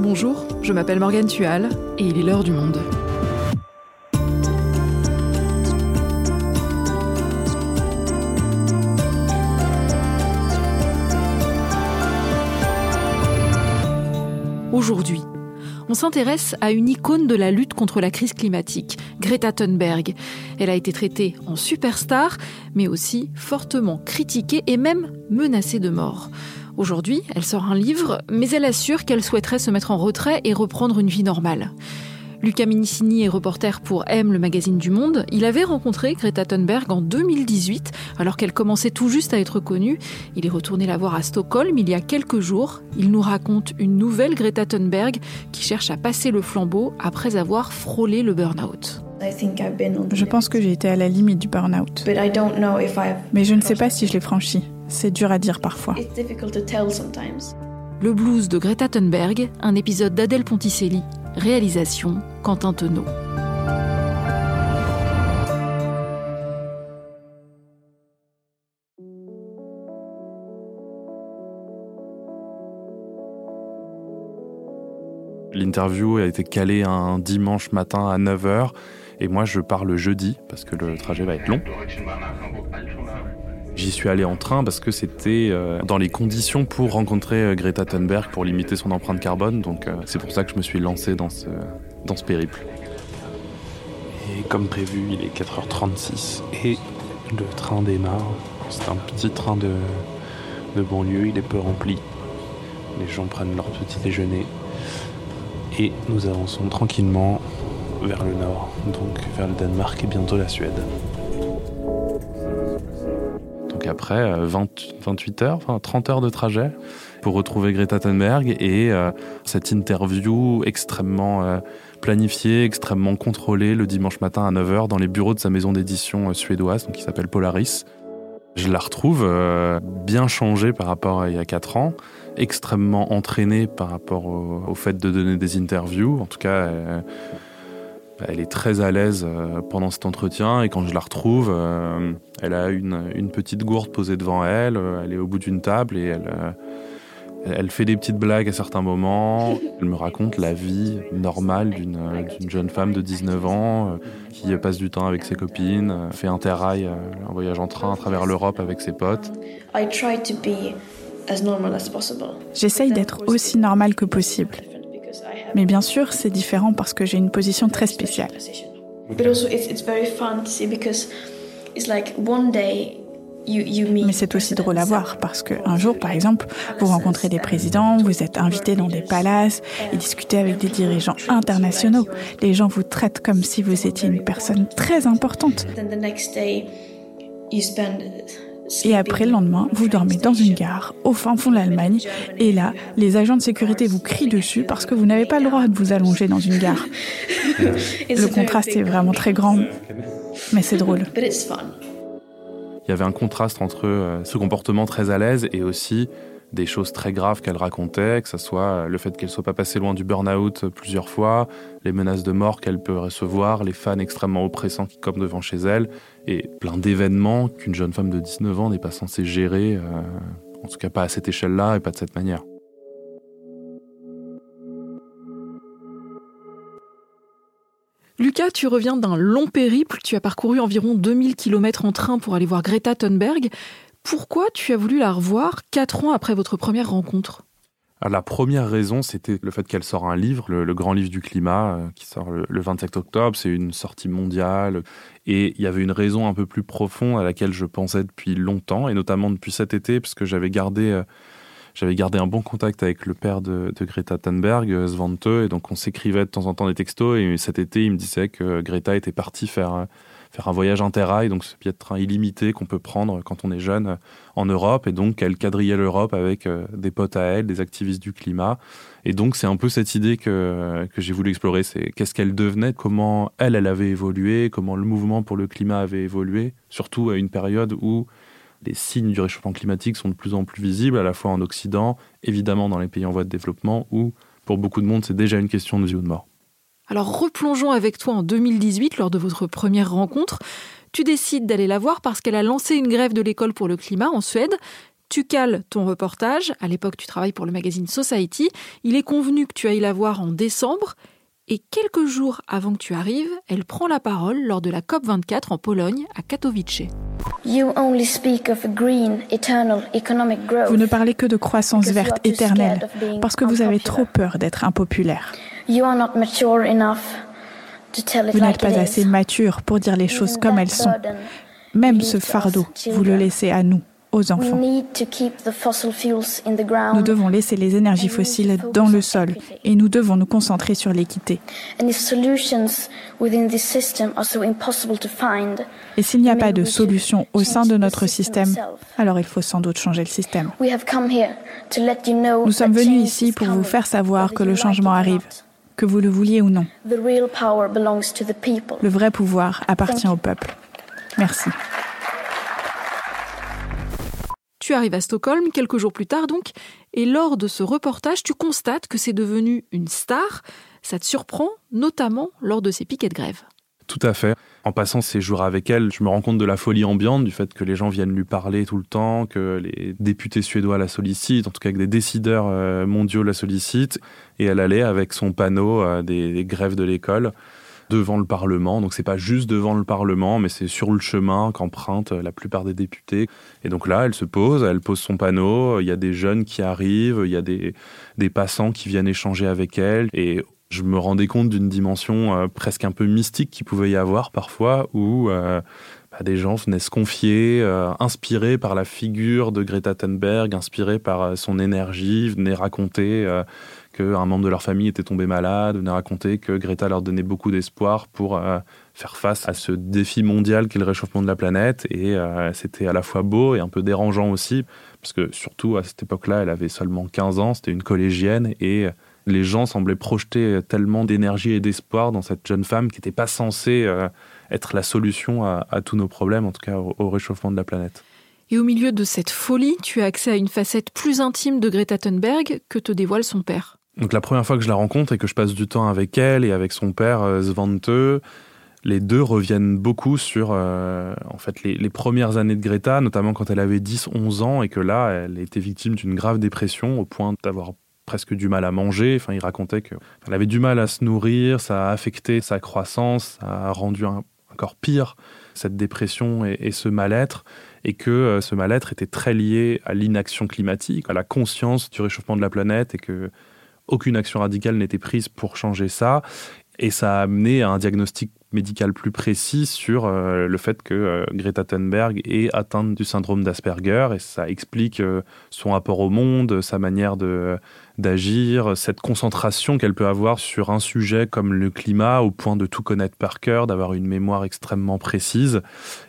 Bonjour, je m'appelle Morgane Tual et il est l'heure du monde. Aujourd'hui, on s'intéresse à une icône de la lutte contre la crise climatique, Greta Thunberg. Elle a été traitée en superstar, mais aussi fortement critiquée et même menacée de mort. Aujourd'hui, elle sort un livre, mais elle assure qu'elle souhaiterait se mettre en retrait et reprendre une vie normale. Lucas Minicini est reporter pour M, le magazine du Monde. Il avait rencontré Greta Thunberg en 2018, alors qu'elle commençait tout juste à être connue. Il est retourné la voir à Stockholm il y a quelques jours. Il nous raconte une nouvelle Greta Thunberg qui cherche à passer le flambeau après avoir frôlé le burn-out. Je pense que j'ai été à la limite du burn-out. Mais je ne sais pas si je l'ai franchi. C'est dur à dire parfois. Le blues de Greta Thunberg, un épisode d'Adèle Ponticelli, réalisation Quentin Tenot. L'interview a été calée un dimanche matin à 9h et moi je pars le jeudi parce que le trajet va être long. J'y suis allé en train parce que c'était euh, dans les conditions pour rencontrer euh, Greta Thunberg pour limiter son empreinte carbone. Donc euh, c'est pour ça que je me suis lancé dans ce, dans ce périple. Et comme prévu, il est 4h36 et le train démarre. C'est un petit train de, de banlieue, il est peu rempli. Les gens prennent leur petit déjeuner et nous avançons tranquillement vers le nord, donc vers le Danemark et bientôt la Suède après 28 euh, heures, enfin 30 heures de trajet pour retrouver Greta Thunberg et euh, cette interview extrêmement euh, planifiée, extrêmement contrôlée le dimanche matin à 9h dans les bureaux de sa maison d'édition suédoise donc qui s'appelle Polaris. Je la retrouve bien changée par rapport à il y a 4 ans, extrêmement entraînée par rapport au, fait de donner des interviews. En tout cas, elle est très à l'aise euh, pendant cet entretien et quand je la retrouve, euh, elle a une, petite gourde posée devant elle, euh, elle est au bout d'une table et elle, elle fait des petites blagues à certains moments. Elle me raconte la vie normale d'une jeune femme de 19 ans qui passe du temps avec ses copines, fait un terrail, un voyage en train à travers l'Europe avec ses potes. J'essaye d'être aussi normale que possible. Mais bien sûr, c'est différent parce que j'ai une position très spéciale. Mais c'est aussi drôle à voir parce qu'un jour, par exemple, vous rencontrez des présidents, vous êtes invité dans des palaces et discutez avec des dirigeants internationaux. Les gens vous traitent comme si vous étiez une personne très importante. Et après, le lendemain, vous dormez dans une gare, au fin fond de l'Allemagne, et là, les agents de sécurité vous crient dessus parce que vous n'avez pas le droit de vous allonger dans une gare. le contraste est vraiment très grand, mais c'est drôle. Il y avait un contraste entre euh, ce comportement très à l'aise et aussi des choses très graves qu'elle racontait, que ce soit le fait qu'elle soit pas passée loin du burn-out plusieurs fois, les menaces de mort qu'elle peut recevoir, les fans extrêmement oppressants qui comme devant chez elle, et plein d'événements qu'une jeune femme de 19 ans n'est pas censée gérer, euh, en tout cas pas à cette échelle-là et pas de cette manière. Lucas, tu reviens d'un long périple, tu as parcouru environ 2000 km en train pour aller voir Greta Thunberg. Pourquoi tu as voulu la revoir quatre ans après votre première rencontre? La première raison, c'était le fait qu'elle sort un livre, le, grand livre du climat, euh, qui sort le, 27 octobre. C'est une sortie mondiale. Et il y avait une raison un peu plus profonde à laquelle je pensais depuis longtemps, et notamment depuis cet été, puisque j'avais gardé, euh, j'avais gardé un bon contact avec le père de, Greta Thunberg, euh, Svante, et donc on s'écrivait de temps en temps des textos. Et cet été, il me disait que Greta était partie faire un voyage interrail, donc ce billet de train illimité qu'on peut prendre quand on est jeune euh, en Europe, et donc elle quadrillait l'Europe avec euh, des potes à elle, des activistes du climat. Et donc c'est un peu cette idée que, que j'ai voulu explorer, c'est qu'est-ce qu'elle devenait, comment elle, elle avait évolué, comment le mouvement pour le climat avait évolué, surtout à une période où les signes du réchauffement climatique sont de plus en plus visibles, à la fois en Occident, évidemment dans les pays en voie de développement, où pour beaucoup de monde c'est déjà une question de vie ou de mort. Alors replongeons avec toi en 2018 lors de votre première rencontre. Tu décides d'aller la voir parce qu'elle a lancé une grève de l'école pour le climat en Suède. Tu cales ton reportage. À l'époque, tu travailles pour le magazine Society. Il est convenu que tu ailles la voir en décembre. Et quelques jours avant que tu arrives, elle prend la parole lors de la COP24 en Pologne, à Katowice. Vous ne parlez que de croissance verte éternelle parce que vous avez trop peur d'être impopulaire. Vous n'êtes pas assez mature pour dire les choses comme elles sont. Même ce fardeau, vous le laissez à nous aux enfants. Nous devons laisser les énergies fossiles dans le sol et nous devons nous concentrer sur l'équité. Et s'il n'y a pas de solution au sein de notre système, alors il faut sans doute changer le système. Nous sommes venus ici pour vous faire savoir que le changement arrive, que vous le vouliez ou non. Le vrai pouvoir appartient au peuple. Merci. Tu arrives à Stockholm quelques jours plus tard donc, et lors de ce reportage, tu constates que c'est devenu une star. Ça te surprend, notamment lors de ces piquets de grève. Tout à fait. En passant ces jours avec elle, je me rends compte de la folie ambiante, du fait que les gens viennent lui parler tout le temps, que les députés suédois la sollicitent, en tout cas que des décideurs euh, mondiaux la sollicitent. Et elle allait avec son panneau euh, des grèves de l'école devant le Parlement. Donc c'est pas juste devant le Parlement, mais c'est sur le chemin qu'empruntent la plupart des députés. Et donc là, elle se pose, elle pose son panneau. Il y a des jeunes qui arrivent, il y a des, des passants qui viennent échanger avec elle. Et je me rendais compte d'une dimension euh, presque un peu mystique qui pouvait y avoir parfois, où euh, bah, des gens venaient se confier, euh, inspirés par la figure de Greta Thunberg, inspirés par son énergie, venaient raconter qu'un membre de leur famille était tombé malade, venaient raconter que Greta leur donnait beaucoup d'espoir pour euh, faire face à ce défi mondial qu'est le réchauffement de la planète. Et euh, c'était à la fois beau et un peu dérangeant aussi, parce que surtout à cette époque-là, elle avait seulement 15 ans, c'était une collégienne, et les gens semblaient projeter tellement d'énergie et d'espoir dans cette jeune femme qui n'était pas censée euh, être la solution à, tous nos problèmes, en tout cas au réchauffement de la planète. Et au milieu de cette folie, tu as accès à une facette plus intime de Greta Thunberg que te dévoile son père. Donc la première fois que je la rencontre et que je passe du temps avec elle et avec son père euh, Svante, les deux reviennent beaucoup sur euh, en fait les, premières années de Greta, notamment quand elle avait 10-11 ans et que là, elle était victime d'une grave dépression au point d'avoir presque du mal à manger. Enfin, il racontait qu'elle avait du mal à se nourrir, ça a affecté sa croissance, ça a rendu encore pire cette dépression et, ce mal-être, et que euh, ce mal-être était très lié à l'inaction climatique, à la conscience du réchauffement de la planète, et que aucune action radicale n'était prise pour changer ça. Et ça a amené à un diagnostic médical plus précis sur euh, le fait que euh, Greta Thunberg est atteinte du syndrome d'Asperger et ça explique euh, son rapport au monde, sa manière de d'agir, cette concentration qu'elle peut avoir sur un sujet comme le climat au point de tout connaître par cœur, d'avoir une mémoire extrêmement précise.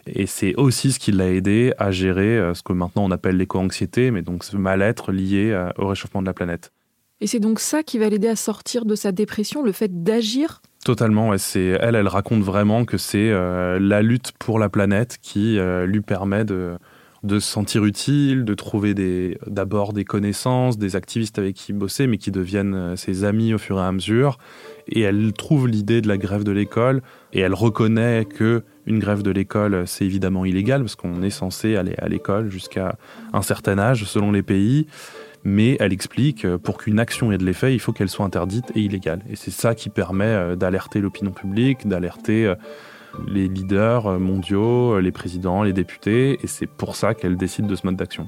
Et c'est aussi ce qui l'a aidé à gérer ce que maintenant on appelle l'éco-anxiété, mais donc ce mal-être lié au réchauffement de la planète. Et c'est donc ça qui va l'aider à sortir de sa dépression, le fait d'agir Totalement, c'est elle, elle raconte vraiment que c'est euh, la lutte pour la planète qui euh, lui permet de, de se sentir utile, de trouver d'abord des connaissances, des activistes avec qui bosser, mais qui deviennent euh, ses amis au fur et à mesure. Et elle trouve l'idée de la grève de l'école et elle reconnaît que une grève de l'école, c'est évidemment illégal parce qu'on est censé aller à l'école jusqu'à un certain âge selon les pays mais elle explique euh, pour qu'une action ait de l'effet, il faut qu'elle soit interdite et illégale. Et c'est ça qui permet euh, d'alerter l'opinion publique, d'alerter euh, les leaders mondiaux, les présidents, les députés, et c'est pour ça qu'elle décide de ce mode d'action.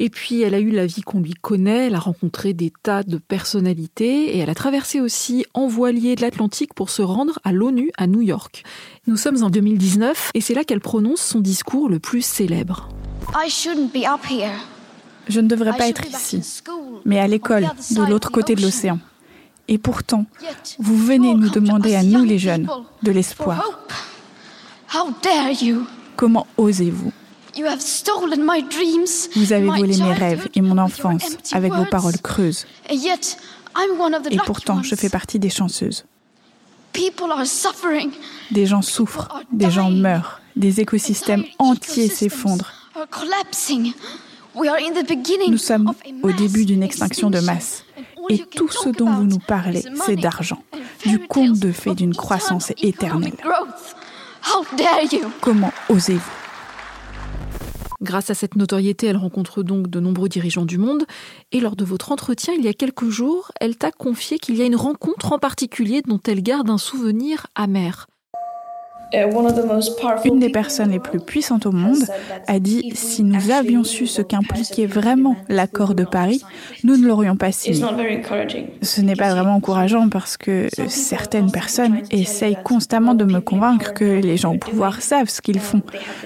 Et puis, elle a eu la vie qu'on lui connaît, elle a rencontré des tas de personnalités et elle a traversé aussi en voilier de l'Atlantique pour se rendre à l'ONU à New York. Nous sommes en 2019 et c'est là qu'elle prononce son discours le plus célèbre. Je ne devrais pas être ici, mais à l'école, de l'autre côté de l'océan. Et pourtant, vous venez nous demander à nous les jeunes de l'espoir. Comment osez-vous? Vous avez volé mes rêves et mon enfance avec vos paroles creuses. Et pourtant, je fais partie des chanceuses. Des gens souffrent, des gens meurent, des écosystèmes entiers s'effondrent. Nous sommes au début d'une extinction de masse. Et tout ce dont vous nous parlez, c'est d'argent, du conte de fées d'une croissance éternelle. Comment osez-vous? Grâce à cette notoriété, elle rencontre donc de nombreux dirigeants du monde. Et lors de votre entretien, il y a quelques jours, elle t'a confié qu'il y a une rencontre en particulier dont elle garde un souvenir amer. Uh, Une des personnes les plus puissantes au monde a dit si nous avions su ce qu'impliquait vraiment l'accord de Paris, nous ne l'aurions pas signé. Ce n'est pas vraiment encourageant parce que certaines personnes essayent constamment de me convaincre que les gens au pouvoir savent ce qu'ils font,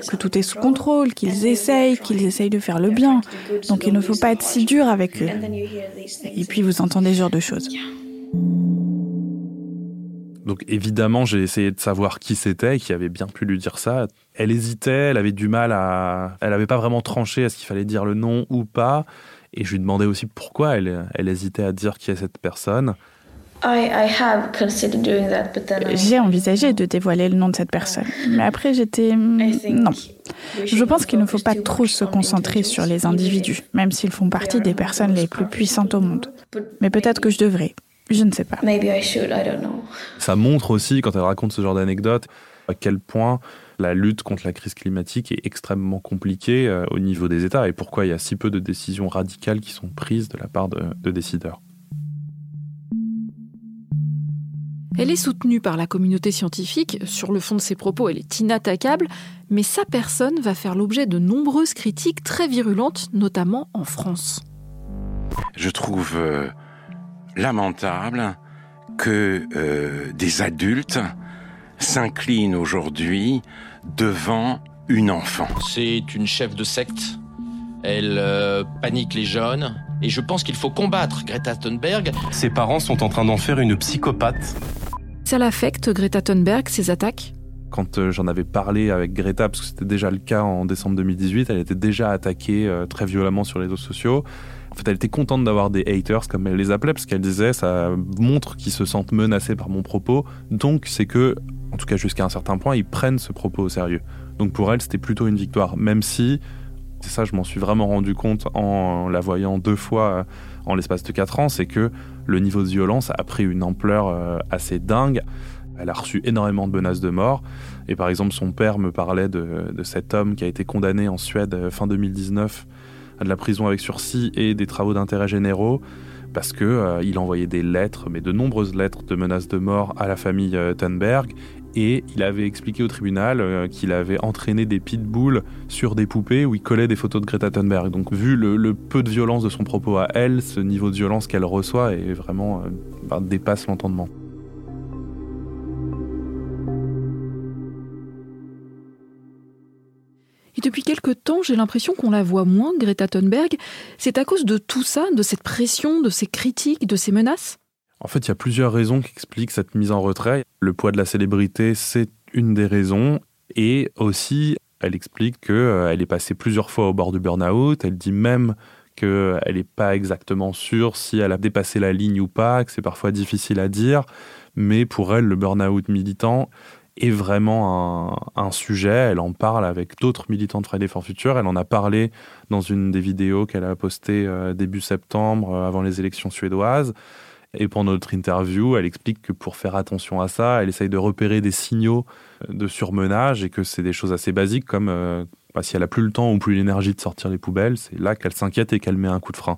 que tout est sous contrôle, qu'ils essayent, qu'ils essayent de faire le bien. Donc il ne faut pas être si dur avec eux. Et puis vous entendez ce genre de choses. Donc évidemment, j'ai essayé de savoir qui c'était, qui avait bien pu lui dire ça. Elle hésitait, elle avait du mal à... Elle n'avait pas vraiment tranché à ce qu'il fallait dire le nom ou pas. Et je lui demandais aussi pourquoi elle, elle hésitait à dire qui est cette personne. J'ai envisagé de dévoiler le nom de cette personne, mais après j'étais... Non. Je pense qu'il ne faut pas trop se concentrer sur les individus, même s'ils font partie des personnes les plus puissantes au monde. Mais peut-être que je devrais. Je ne sais pas. Ça montre aussi, quand elle raconte ce genre d'anecdote, à quel point la lutte contre la crise climatique est extrêmement compliquée euh, au niveau des États et pourquoi il y a si peu de décisions radicales qui sont prises de la part de, de décideurs. Elle est soutenue par la communauté scientifique. Sur le fond de ses propos, elle est inattaquable, mais sa personne va faire l'objet de nombreuses critiques très virulentes, notamment en France. Je trouve euh, lamentable que euh, des adultes s'inclinent aujourd'hui devant une enfant. C'est une chef de secte. Elle euh, panique les jeunes. Et je pense qu'il faut combattre Greta Thunberg. Ses parents sont en train d'en faire une psychopathe. Ça l'affecte, Greta Thunberg, ses attaques? Quand euh, j'en avais parlé avec Greta, parce que c'était déjà le cas en décembre 2018, elle était déjà attaquée très violemment sur les réseaux sociaux. En fait, elle était contente d'avoir des haters, comme elle les appelait, parce qu'elle disait ça montre qu'ils se sentent menacés par mon propos. Donc, c'est que, en tout cas jusqu'à un certain point, ils prennent ce propos au sérieux. Donc, pour elle, c'était plutôt une victoire, même si, c'est ça, je m'en suis vraiment rendu compte en la voyant deux fois euh, en l'espace de quatre ans, c'est que le niveau de violence a pris une ampleur euh, assez dingue. Elle a reçu énormément de menaces de mort. Et par exemple, son père me parlait de, cet homme qui a été condamné en Suède euh, fin 2019 de la prison avec sursis et des travaux d'intérêt généraux parce que euh, il envoyait des lettres, mais de nombreuses lettres de menaces de mort à la famille euh, Thunberg. Et il avait expliqué au tribunal euh, qu'il avait entraîné des pitbulls sur des poupées où il collait des photos de Greta Thunberg. Donc, vu le, peu de violence de son propos à elle, ce niveau de violence qu'elle reçoit est vraiment bah, dépasse l'entendement. Depuis quelque temps, j'ai l'impression qu'on la voit moins, Greta Thunberg. C'est à cause de tout ça, de cette pression, de ces critiques, de ces menaces? En fait, il y a plusieurs raisons qui expliquent cette mise en retrait. Le poids de la célébrité, c'est une des raisons. Et aussi, elle explique qu'elle euh, est passée plusieurs fois au bord du burn-out. Elle dit même qu'elle n'est pas exactement sûre si elle a dépassé la ligne ou pas, que c'est parfois difficile à dire. Mais pour elle, le burn-out militant, est vraiment un, sujet. Elle en parle avec d'autres militants de Friday for Future. Elle en a parlé dans une des vidéos qu'elle a postées euh, début septembre, euh, avant les élections suédoises. Et pendant notre interview, elle explique que pour faire attention à ça, elle essaye de repérer des signaux euh, de surmenage et que c'est des choses assez basiques comme bah, si elle a plus le temps ou plus l'énergie de sortir les poubelles, c'est là qu'elle s'inquiète et qu'elle met un coup de frein.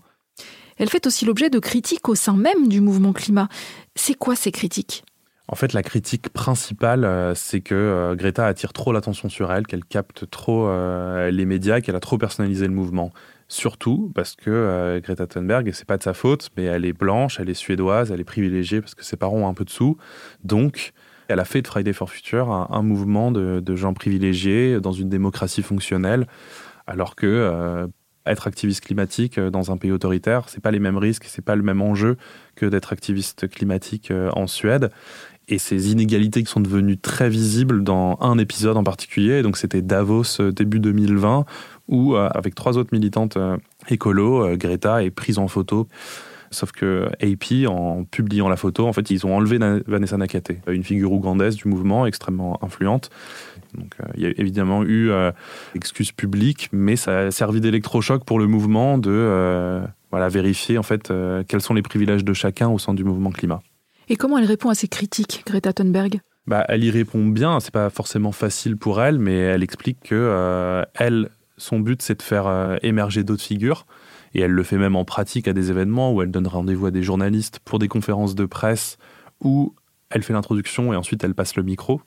Elle fait aussi l'objet de critiques au sein même du mouvement climat. C'est quoi ces critiques? En fait, la critique principale, euh, c'est que euh, Greta attire trop l'attention sur elle, qu'elle capte trop euh, les médias, qu'elle a trop personnalisé le mouvement. Surtout parce que Greta Thunberg, et c'est pas de sa faute, mais elle est blanche, elle est suédoise, elle est privilégiée parce que ses parents ont un peu de sous. Donc, elle a fait de Friday for Future un, mouvement de, de, gens privilégiés dans une démocratie fonctionnelle, alors que être activiste climatique dans un pays autoritaire, c'est pas les mêmes risques, c'est pas le même enjeu que d'être activiste climatique en Suède et ces inégalités qui sont devenues très visibles dans un épisode en particulier. Donc c'était Davos euh, début 2020 où euh, avec trois autres militantes euh, écolo, Greta est prise en photo. Sauf que AP, en publiant la photo, en fait, ils ont enlevé Vanessa Nakate, une figure ougandaise du mouvement extrêmement influente. Donc, il y a évidemment eu excuse publique, mais ça a servi d'électrochoc pour le mouvement de voilà, vérifier en fait quels sont les privilèges de chacun au sein du mouvement climat. Et comment elle répond à ces critiques, Greta Thunberg? Bah, Elle y répond bien, c'est pas forcément facile pour elle, mais elle explique que euh, elle son but, c'est de faire euh, émerger d'autres figures. Et elle le fait même en pratique à des événements où elle donne rendez-vous à des journalistes pour des conférences de presse où elle fait l'introduction et ensuite elle passe le micro.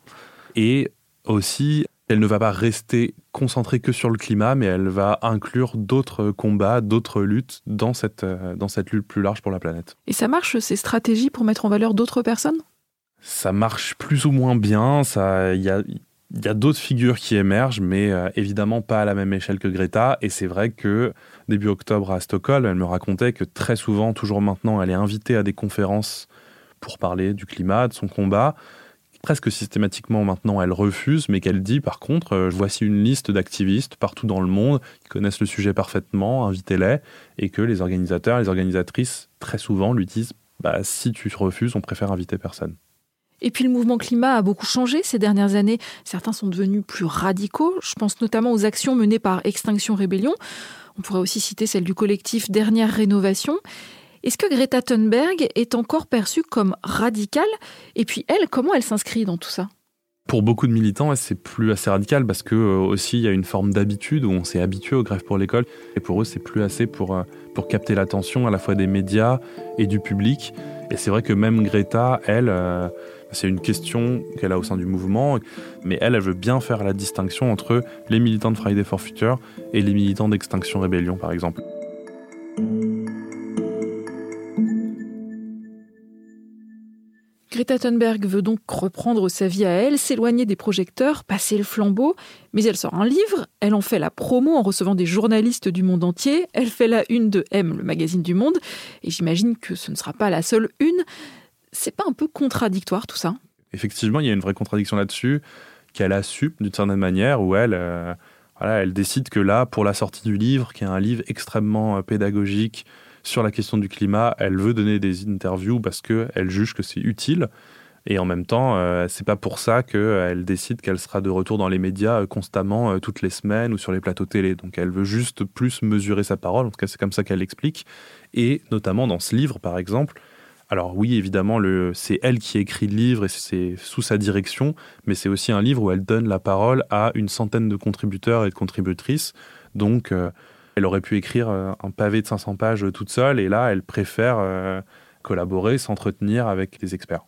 Et aussi, elle ne va pas rester concentrée que sur le climat, mais elle va inclure d'autres combats, d'autres luttes dans cette, euh, dans cette lutte plus large pour la planète. Et ça marche, ces stratégies pour mettre en valeur d'autres personnes? Ça marche plus ou moins bien. Il y a, y a d'autres figures qui émergent, mais euh, évidemment pas à la même échelle que Greta. Et c'est vrai que début octobre à Stockholm, elle me racontait que très souvent, toujours maintenant, elle est invitée à des conférences pour parler du climat, de son combat presque systématiquement maintenant elle refuse, mais qu'elle dit par contre, euh, voici une liste d'activistes partout dans le monde qui connaissent le sujet parfaitement, invitez-les, et que les organisateurs, les organisatrices, très souvent lui disent, bah, si tu refuses, on préfère inviter personne. Et puis le mouvement climat a beaucoup changé ces dernières années. Certains sont devenus plus radicaux. Je pense notamment aux actions menées par Extinction Rébellion. On pourrait aussi citer celle du collectif Dernière Rénovation. Est-ce que Greta Thunberg est encore perçue comme radicale? Et puis elle, comment elle s'inscrit dans tout ça? Pour beaucoup de militants, c'est plus assez radical parce que euh, aussi il y a une forme d'habitude où on s'est habitué aux grèves pour l'école et pour eux c'est plus assez pour, euh, pour capter l'attention à la fois des médias et du public. Et c'est vrai que même Greta, elle, euh, c'est une question qu'elle a au sein du mouvement, mais elle, elle veut bien faire la distinction entre les militants de Friday for Future et les militants d'Extinction Rébellion par exemple. Greta Thunberg veut donc reprendre sa vie à elle, s'éloigner des projecteurs, passer le flambeau, mais elle sort un livre, elle en fait la promo en recevant des journalistes du monde entier, elle fait la une de M, le magazine du monde, et j'imagine que ce ne sera pas la seule une. C'est pas un peu contradictoire tout ça? Effectivement, il y a une vraie contradiction là-dessus qu'elle assume d'une certaine manière, où elle, euh, voilà, elle décide que là, pour la sortie du livre, qui est un livre extrêmement euh, pédagogique, sur la question du climat, elle veut donner des interviews parce qu'elle juge que c'est utile. Et en même temps, euh, c'est pas pour ça qu'elle décide qu'elle sera de retour dans les médias euh, constamment euh, toutes les semaines ou sur les plateaux télé. Donc elle veut juste plus mesurer sa parole. En tout cas, c'est comme ça qu'elle l'explique. Et notamment dans ce livre, par exemple. Alors oui, évidemment, c'est elle qui écrit le livre et c'est sous sa direction, mais c'est aussi un livre où elle donne la parole à une centaine de contributeurs et de contributrices. Donc elle aurait pu écrire euh, un pavé de 500 pages toute seule, et là, elle préfère euh, collaborer, s'entretenir avec des experts.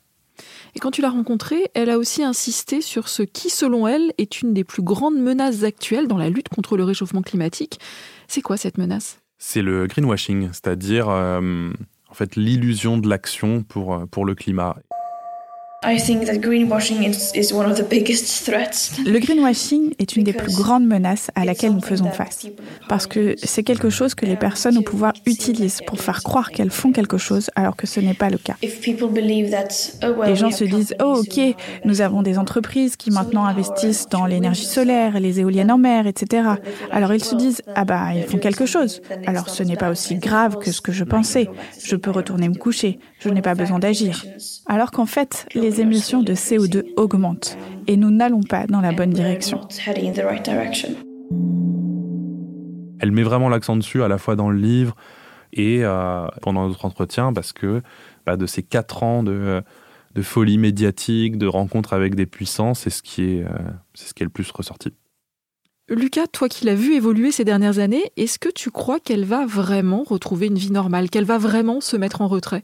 Et quand tu l'as rencontrée, elle a aussi insisté sur ce qui, selon elle, est une des plus grandes menaces actuelles dans la lutte contre le réchauffement climatique. C'est quoi cette menace? C'est le greenwashing, c'est-à-dire euh, en fait l'illusion de l'action pour, pour le climat. Le greenwashing est une des plus grandes menaces à laquelle nous faisons face, parce que c'est quelque chose que les personnes au pouvoir utilisent pour faire croire qu'elles font quelque chose alors que ce n'est pas le cas. Oh, les gens se disent, oh ok, nous avons des entreprises qui maintenant investissent dans l'énergie solaire, les éoliennes en mer, etc. Alors ils se disent, ah bah ils font quelque chose. Alors ce n'est pas aussi grave que ce que je pensais. Je peux retourner me coucher. Je n'ai pas besoin d'agir. Alors qu'en fait, les les émissions de CO2 augmentent et nous n'allons pas dans la bonne direction. Elle met vraiment l'accent dessus à la fois dans le livre et euh, pendant notre entretien parce que bah, de ces quatre ans de, de, folie médiatique, de rencontres avec des puissants, c'est ce qui est, euh, c'est ce qui est le plus ressorti. Lucas, toi qui l'as vu évoluer ces dernières années, est-ce que tu crois qu'elle va vraiment retrouver une vie normale, qu'elle va vraiment se mettre en retrait?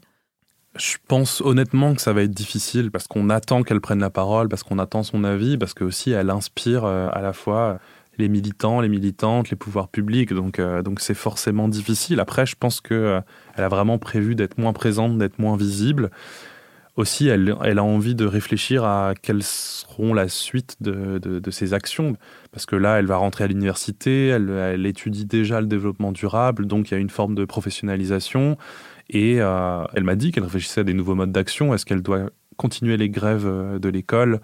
Je pense honnêtement que ça va être difficile parce qu'on attend qu'elle prenne la parole, parce qu'on attend son avis, parce que aussi elle inspire euh, à la fois les militants, les militantes, les pouvoirs publics. Donc, euh, donc c'est forcément difficile. Après, je pense que euh, elle a vraiment prévu d'être moins présente, d'être moins visible. Aussi, elle, elle, a envie de réfléchir à quelles seront la suite de, de, ses actions. Parce que là, elle va rentrer à l'université, elle, elle étudie déjà le développement durable, donc il y a une forme de professionnalisation. Et euh, elle m'a dit qu'elle réfléchissait à des nouveaux modes d'action. Est-ce qu'elle doit continuer les grèves euh, de l'école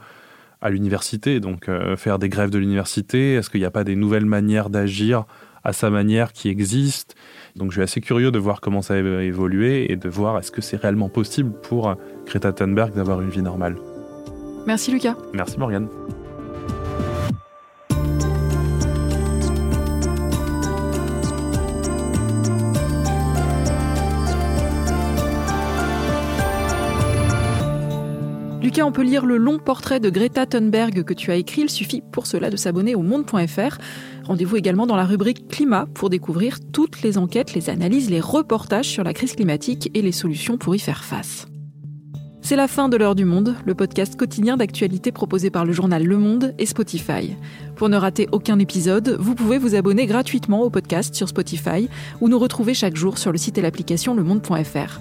à l'université Donc euh, faire des grèves de l'université, est-ce qu'il n'y a pas des nouvelles manières d'agir à sa manière qui existent? Donc je suis assez curieux de voir comment ça va évoluer et de voir est-ce que c'est réellement possible pour Greta Thunberg d'avoir une vie normale. Merci Lucas. Merci Morgane. Lucas, on peut lire le long portrait de Greta Thunberg que tu as écrit. Il suffit pour cela de s'abonner au monde.fr. Rendez-vous également dans la rubrique Climat pour découvrir toutes les enquêtes, les analyses, les reportages sur la crise climatique et les solutions pour y faire face. C'est la fin de l'heure du monde, le podcast quotidien d'actualité proposé par le journal Le Monde et Spotify. Pour ne rater aucun épisode, vous pouvez vous abonner gratuitement au podcast sur Spotify ou nous retrouver chaque jour sur le site et l'application lemonde.fr.